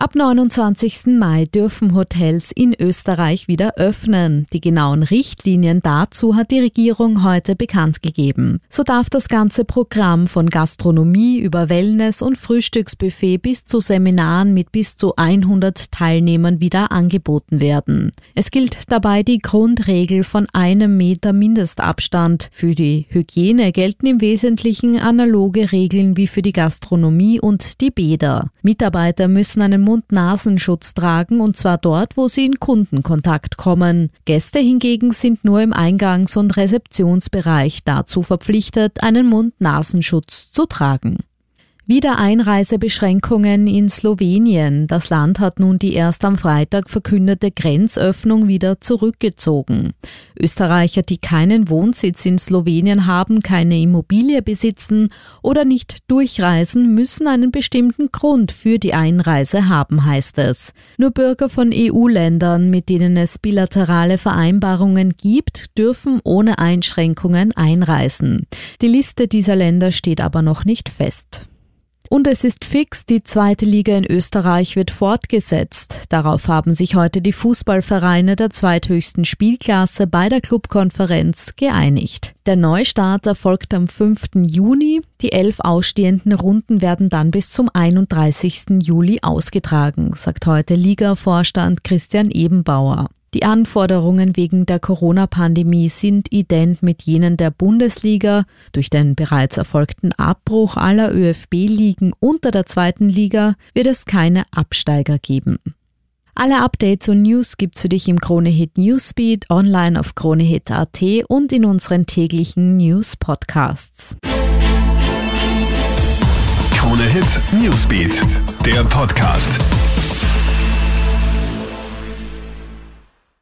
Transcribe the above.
Ab 29. Mai dürfen Hotels in Österreich wieder öffnen. Die genauen Richtlinien dazu hat die Regierung heute bekannt gegeben. So darf das ganze Programm von Gastronomie über Wellness und Frühstücksbuffet bis zu Seminaren mit bis zu 100 Teilnehmern wieder angeboten werden. Es gilt dabei die Grundregel von einem Meter Mindestabstand. Für die Hygiene gelten im Wesentlichen analoge Regeln wie für die Gastronomie und die Bäder. Mitarbeiter müssen einen Mund-Nasenschutz tragen und zwar dort, wo sie in Kundenkontakt kommen. Gäste hingegen sind nur im Eingangs- und Rezeptionsbereich dazu verpflichtet, einen Mund-Nasenschutz zu tragen. Wieder Einreisebeschränkungen in Slowenien. Das Land hat nun die erst am Freitag verkündete Grenzöffnung wieder zurückgezogen. Österreicher, die keinen Wohnsitz in Slowenien haben, keine Immobilie besitzen oder nicht durchreisen, müssen einen bestimmten Grund für die Einreise haben, heißt es. Nur Bürger von EU-Ländern, mit denen es bilaterale Vereinbarungen gibt, dürfen ohne Einschränkungen einreisen. Die Liste dieser Länder steht aber noch nicht fest. Und es ist fix, die zweite Liga in Österreich wird fortgesetzt. Darauf haben sich heute die Fußballvereine der zweithöchsten Spielklasse bei der Clubkonferenz geeinigt. Der Neustart erfolgt am 5. Juni. Die elf ausstehenden Runden werden dann bis zum 31. Juli ausgetragen, sagt heute Liga-Vorstand Christian Ebenbauer. Die Anforderungen wegen der Corona-Pandemie sind ident mit jenen der Bundesliga. Durch den bereits erfolgten Abbruch aller ÖFB-Ligen unter der zweiten Liga wird es keine Absteiger geben. Alle Updates und News gibt's für dich im Kronehit Newsbeat, online auf kronehit.at und in unseren täglichen News Podcasts. Kronehit Newsbeat, der Podcast.